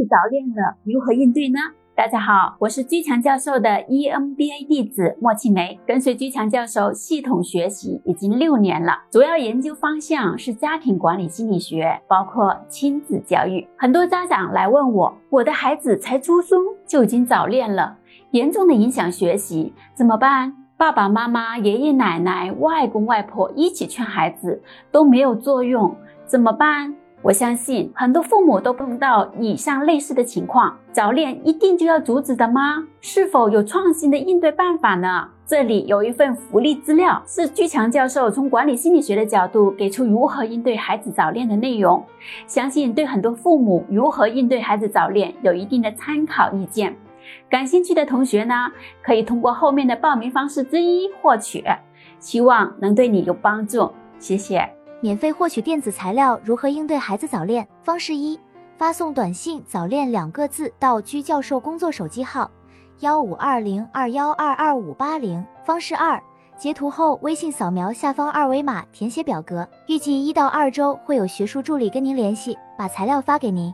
子早恋了，如何应对呢？大家好，我是居强教授的 EMBA 弟子莫庆梅，跟随居强教授系统学习已经六年了，主要研究方向是家庭管理心理学，包括亲子教育。很多家长来问我，我的孩子才初中就已经早恋了，严重的影响学习，怎么办？爸爸妈妈、爷爷奶奶、外公外婆一起劝孩子都没有作用，怎么办？我相信很多父母都碰到以上类似的情况，早恋一定就要阻止的吗？是否有创新的应对办法呢？这里有一份福利资料，是居强教授从管理心理学的角度给出如何应对孩子早恋的内容，相信对很多父母如何应对孩子早恋有一定的参考意见。感兴趣的同学呢，可以通过后面的报名方式之一获取，希望能对你有帮助。谢谢。免费获取电子材料，如何应对孩子早恋？方式一：发送短信“早恋”两个字到居教授工作手机号幺五二零二幺二二五八零。方式二：截图后微信扫描下方二维码，填写表格，预计一到二周会有学术助理跟您联系，把材料发给您。